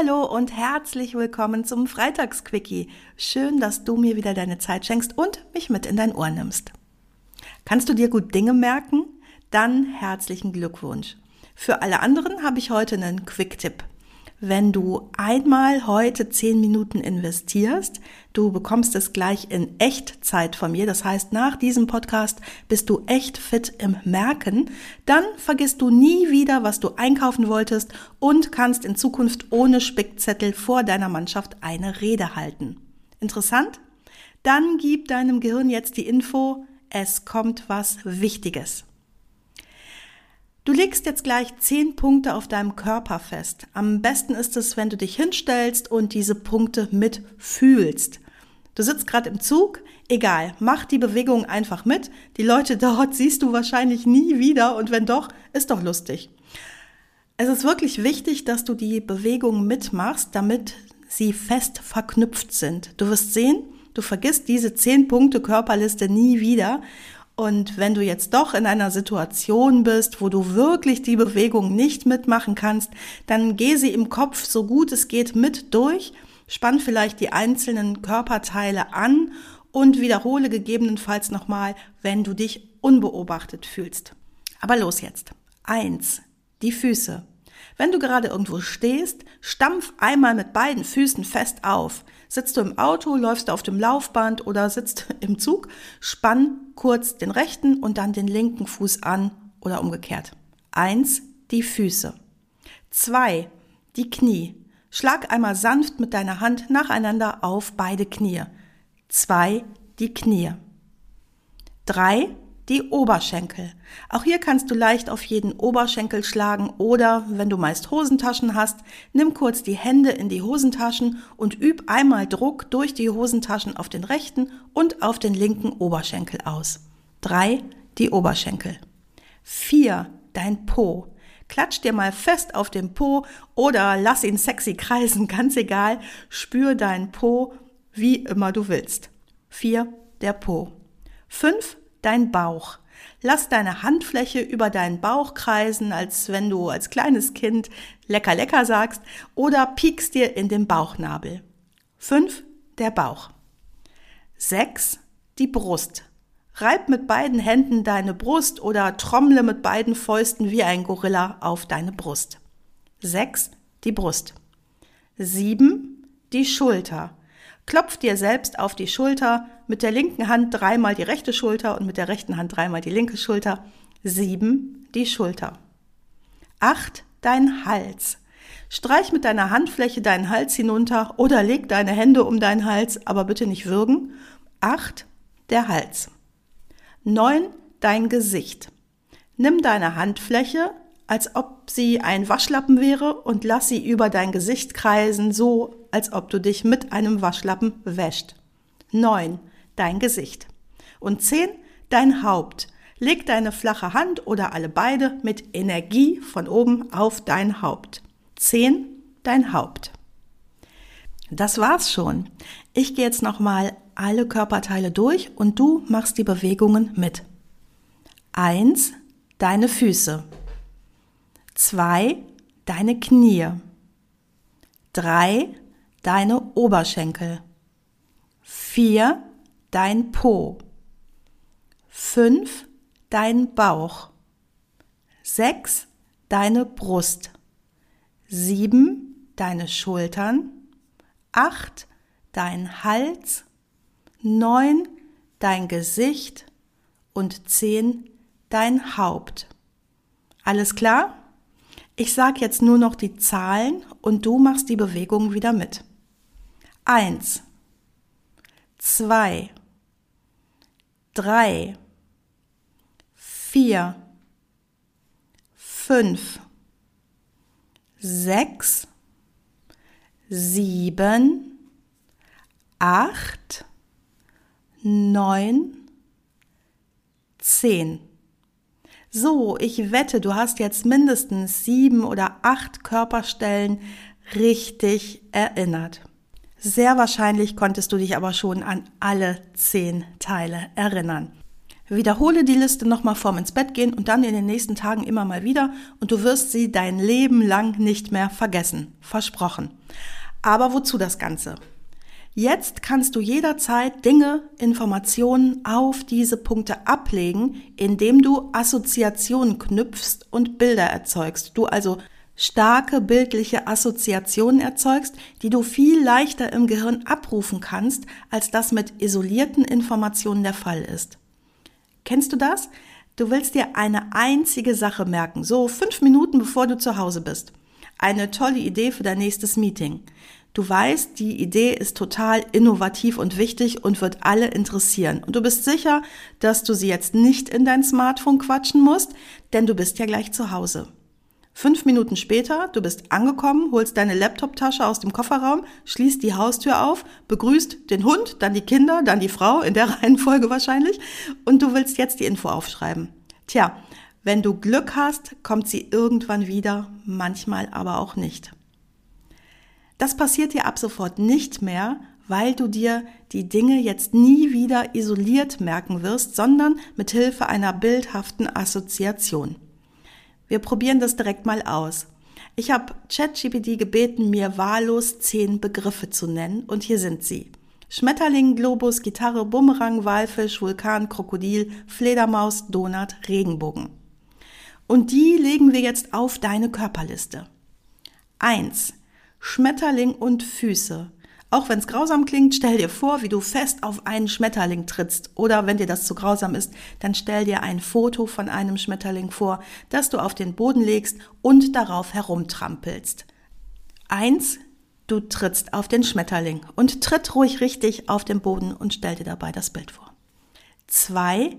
Hallo und herzlich willkommen zum Freitagsquickie. Schön, dass du mir wieder deine Zeit schenkst und mich mit in dein Ohr nimmst. Kannst du dir gut Dinge merken? Dann herzlichen Glückwunsch. Für alle anderen habe ich heute einen Quick-Tipp wenn du einmal heute zehn Minuten investierst. Du bekommst es gleich in Echtzeit von mir. Das heißt, nach diesem Podcast bist du echt fit im Merken. Dann vergisst du nie wieder, was du einkaufen wolltest und kannst in Zukunft ohne Spickzettel vor deiner Mannschaft eine Rede halten. Interessant? Dann gib deinem Gehirn jetzt die Info, es kommt was Wichtiges. Du legst jetzt gleich zehn Punkte auf deinem Körper fest. Am besten ist es, wenn du dich hinstellst und diese Punkte mitfühlst. Du sitzt gerade im Zug, egal, mach die Bewegung einfach mit. Die Leute dort siehst du wahrscheinlich nie wieder und wenn doch, ist doch lustig. Es ist wirklich wichtig, dass du die Bewegung mitmachst, damit sie fest verknüpft sind. Du wirst sehen, du vergisst diese zehn Punkte Körperliste nie wieder und wenn du jetzt doch in einer Situation bist, wo du wirklich die Bewegung nicht mitmachen kannst, dann geh sie im Kopf so gut es geht mit durch, spann vielleicht die einzelnen Körperteile an und wiederhole gegebenenfalls nochmal, wenn du dich unbeobachtet fühlst. Aber los jetzt. Eins, die Füße. Wenn du gerade irgendwo stehst, stampf einmal mit beiden Füßen fest auf. Sitzt du im Auto, läufst du auf dem Laufband oder sitzt im Zug, spann kurz den rechten und dann den linken Fuß an oder umgekehrt. Eins, die Füße. Zwei, die Knie. Schlag einmal sanft mit deiner Hand nacheinander auf beide Knie. Zwei, die Knie. Drei, die Oberschenkel. Auch hier kannst du leicht auf jeden Oberschenkel schlagen oder, wenn du meist Hosentaschen hast, nimm kurz die Hände in die Hosentaschen und üb einmal Druck durch die Hosentaschen auf den rechten und auf den linken Oberschenkel aus. Drei, die Oberschenkel. Vier, dein Po. Klatsch dir mal fest auf den Po oder lass ihn sexy kreisen, ganz egal. Spür deinen Po, wie immer du willst. Vier, der Po. Fünf, dein Bauch. Lass deine Handfläche über deinen Bauch kreisen, als wenn du als kleines Kind lecker lecker sagst oder piekst dir in den Bauchnabel. Fünf, der Bauch. Sechs, die Brust. Reib mit beiden Händen deine Brust oder trommle mit beiden Fäusten wie ein Gorilla auf deine Brust. Sechs, die Brust. Sieben, die Schulter. Klopf dir selbst auf die Schulter, mit der linken Hand dreimal die rechte Schulter und mit der rechten Hand dreimal die linke Schulter. Sieben, die Schulter. Acht, dein Hals. Streich mit deiner Handfläche deinen Hals hinunter oder leg deine Hände um deinen Hals, aber bitte nicht würgen. Acht, der Hals. Neun, dein Gesicht. Nimm deine Handfläche, als ob sie ein Waschlappen wäre und lass sie über dein Gesicht kreisen, so als ob du dich mit einem Waschlappen wäscht. Neun, dein Gesicht. Und zehn, dein Haupt. Leg deine flache Hand oder alle beide mit Energie von oben auf dein Haupt. Zehn, dein Haupt. Das war's schon. Ich gehe jetzt nochmal alle Körperteile durch und du machst die Bewegungen mit. Eins, deine Füße. Zwei, deine Knie. Drei, deine Oberschenkel. Vier, dein Po. Fünf, dein Bauch. Sechs, deine Brust. Sieben, deine Schultern. Acht, dein Hals. Neun, dein Gesicht. Und zehn, dein Haupt. Alles klar? Ich sag jetzt nur noch die Zahlen und du machst die Bewegung wieder mit. Eins zwei, drei, vier, fünf, sechs, sieben, acht, neun, zehn. So, ich wette, du hast jetzt mindestens sieben oder acht Körperstellen richtig erinnert. Sehr wahrscheinlich konntest du dich aber schon an alle zehn Teile erinnern. Wiederhole die Liste nochmal vorm ins Bett gehen und dann in den nächsten Tagen immer mal wieder und du wirst sie dein Leben lang nicht mehr vergessen. Versprochen. Aber wozu das Ganze? Jetzt kannst du jederzeit Dinge, Informationen auf diese Punkte ablegen, indem du Assoziationen knüpfst und Bilder erzeugst. Du also starke bildliche Assoziationen erzeugst, die du viel leichter im Gehirn abrufen kannst, als das mit isolierten Informationen der Fall ist. Kennst du das? Du willst dir eine einzige Sache merken, so fünf Minuten bevor du zu Hause bist. Eine tolle Idee für dein nächstes Meeting. Du weißt, die Idee ist total innovativ und wichtig und wird alle interessieren. Und du bist sicher, dass du sie jetzt nicht in dein Smartphone quatschen musst, denn du bist ja gleich zu Hause. Fünf Minuten später, du bist angekommen, holst deine Laptoptasche aus dem Kofferraum, schließt die Haustür auf, begrüßt den Hund, dann die Kinder, dann die Frau, in der Reihenfolge wahrscheinlich, und du willst jetzt die Info aufschreiben. Tja, wenn du Glück hast, kommt sie irgendwann wieder, manchmal aber auch nicht. Das passiert dir ab sofort nicht mehr, weil du dir die Dinge jetzt nie wieder isoliert merken wirst, sondern mit Hilfe einer bildhaften Assoziation. Wir probieren das direkt mal aus. Ich habe ChatGPT gebeten, mir wahllos zehn Begriffe zu nennen und hier sind sie. Schmetterling, Globus, Gitarre, Bumerang, Walfisch, Vulkan, Krokodil, Fledermaus, Donut, Regenbogen. Und die legen wir jetzt auf deine Körperliste. Eins: Schmetterling und Füße. Auch wenn es grausam klingt, stell dir vor, wie du fest auf einen Schmetterling trittst. Oder wenn dir das zu grausam ist, dann stell dir ein Foto von einem Schmetterling vor, das du auf den Boden legst und darauf herumtrampelst. Eins, du trittst auf den Schmetterling und tritt ruhig richtig auf den Boden und stell dir dabei das Bild vor. Zwei,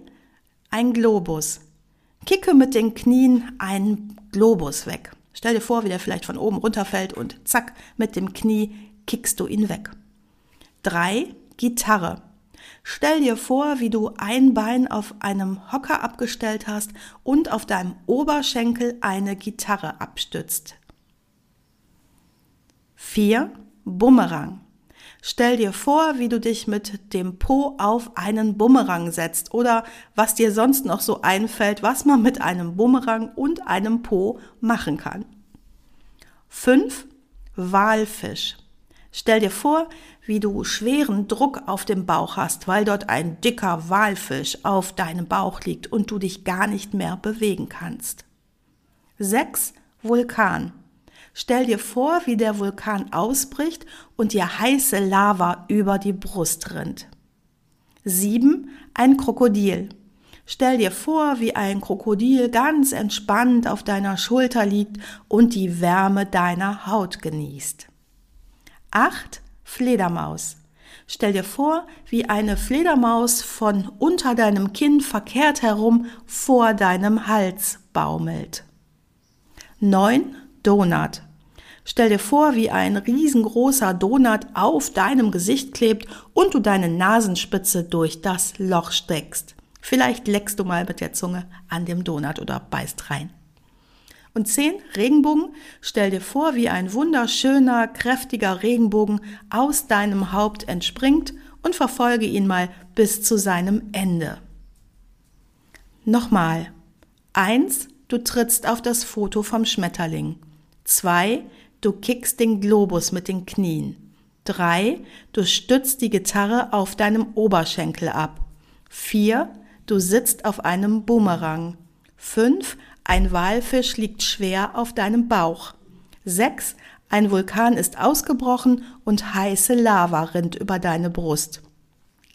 ein Globus. Kicke mit den Knien einen Globus weg. Stell dir vor, wie der vielleicht von oben runterfällt und zack, mit dem Knie kickst du ihn weg. 3. Gitarre. Stell dir vor, wie du ein Bein auf einem Hocker abgestellt hast und auf deinem Oberschenkel eine Gitarre abstützt. 4. Bumerang. Stell dir vor, wie du dich mit dem Po auf einen Bumerang setzt oder was dir sonst noch so einfällt, was man mit einem Bumerang und einem Po machen kann. 5. Walfisch. Stell dir vor, wie du schweren Druck auf dem Bauch hast, weil dort ein dicker Walfisch auf deinem Bauch liegt und du dich gar nicht mehr bewegen kannst. 6. Vulkan. Stell dir vor, wie der Vulkan ausbricht und dir heiße Lava über die Brust rinnt. 7. Ein Krokodil. Stell dir vor, wie ein Krokodil ganz entspannt auf deiner Schulter liegt und die Wärme deiner Haut genießt. 8. Fledermaus. Stell dir vor, wie eine Fledermaus von unter deinem Kinn verkehrt herum vor deinem Hals baumelt. 9. Donut. Stell dir vor, wie ein riesengroßer Donut auf deinem Gesicht klebt und du deine Nasenspitze durch das Loch steckst. Vielleicht leckst du mal mit der Zunge an dem Donut oder beißt rein. Und zehn Regenbogen. Stell dir vor, wie ein wunderschöner, kräftiger Regenbogen aus deinem Haupt entspringt und verfolge ihn mal bis zu seinem Ende. Nochmal. Eins, du trittst auf das Foto vom Schmetterling. Zwei, du kickst den Globus mit den Knien. Drei, du stützt die Gitarre auf deinem Oberschenkel ab. Vier, du sitzt auf einem Boomerang. Fünf, ein Walfisch liegt schwer auf deinem Bauch. 6. Ein Vulkan ist ausgebrochen und heiße Lava rinnt über deine Brust.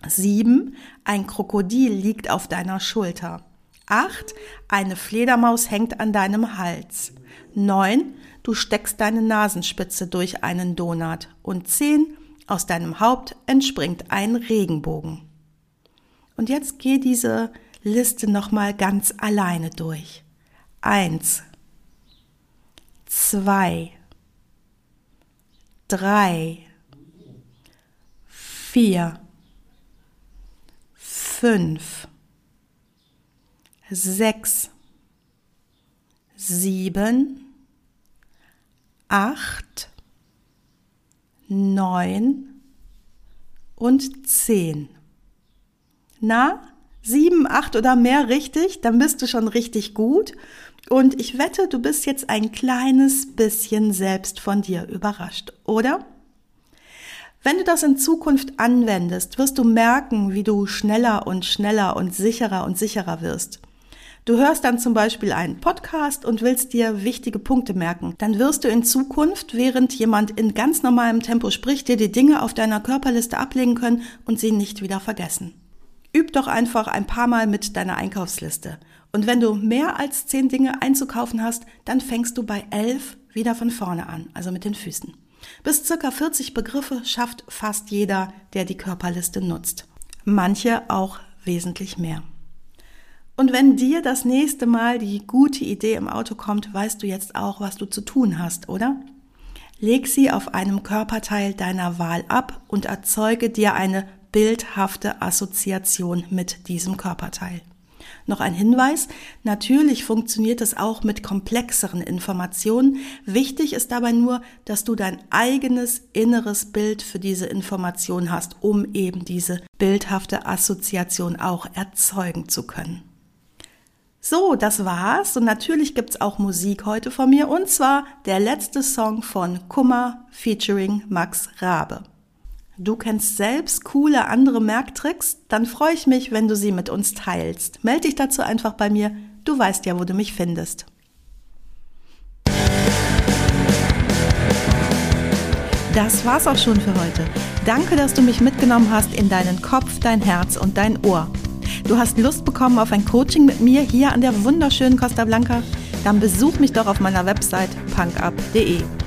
7. Ein Krokodil liegt auf deiner Schulter. 8. Eine Fledermaus hängt an deinem Hals. 9. Du steckst deine Nasenspitze durch einen Donut. Und 10. Aus deinem Haupt entspringt ein Regenbogen. Und jetzt geh diese Liste nochmal ganz alleine durch eins, zwei, drei, vier, fünf, sechs, sieben, acht, neun. Und zehn. Na, sieben, acht oder mehr richtig, dann bist du schon richtig gut. Und ich wette, du bist jetzt ein kleines bisschen selbst von dir überrascht, oder? Wenn du das in Zukunft anwendest, wirst du merken, wie du schneller und schneller und sicherer und sicherer wirst. Du hörst dann zum Beispiel einen Podcast und willst dir wichtige Punkte merken. Dann wirst du in Zukunft, während jemand in ganz normalem Tempo spricht, dir die Dinge auf deiner Körperliste ablegen können und sie nicht wieder vergessen. Üb doch einfach ein paar Mal mit deiner Einkaufsliste. Und wenn du mehr als zehn Dinge einzukaufen hast, dann fängst du bei elf wieder von vorne an, also mit den Füßen. Bis circa 40 Begriffe schafft fast jeder, der die Körperliste nutzt. Manche auch wesentlich mehr. Und wenn dir das nächste Mal die gute Idee im Auto kommt, weißt du jetzt auch, was du zu tun hast, oder? Leg sie auf einem Körperteil deiner Wahl ab und erzeuge dir eine bildhafte Assoziation mit diesem Körperteil. Noch ein Hinweis, natürlich funktioniert es auch mit komplexeren Informationen. Wichtig ist dabei nur, dass du dein eigenes inneres Bild für diese Information hast, um eben diese bildhafte Assoziation auch erzeugen zu können. So, das war's. Und natürlich gibt's auch Musik heute von mir. Und zwar der letzte Song von Kummer featuring Max Rabe. Du kennst selbst coole andere Merktricks? Dann freue ich mich, wenn du sie mit uns teilst. Meld dich dazu einfach bei mir. Du weißt ja, wo du mich findest. Das war's auch schon für heute. Danke, dass du mich mitgenommen hast in deinen Kopf, dein Herz und dein Ohr. Du hast Lust bekommen auf ein Coaching mit mir hier an der wunderschönen Costa Blanca? Dann besuch mich doch auf meiner Website punkup.de.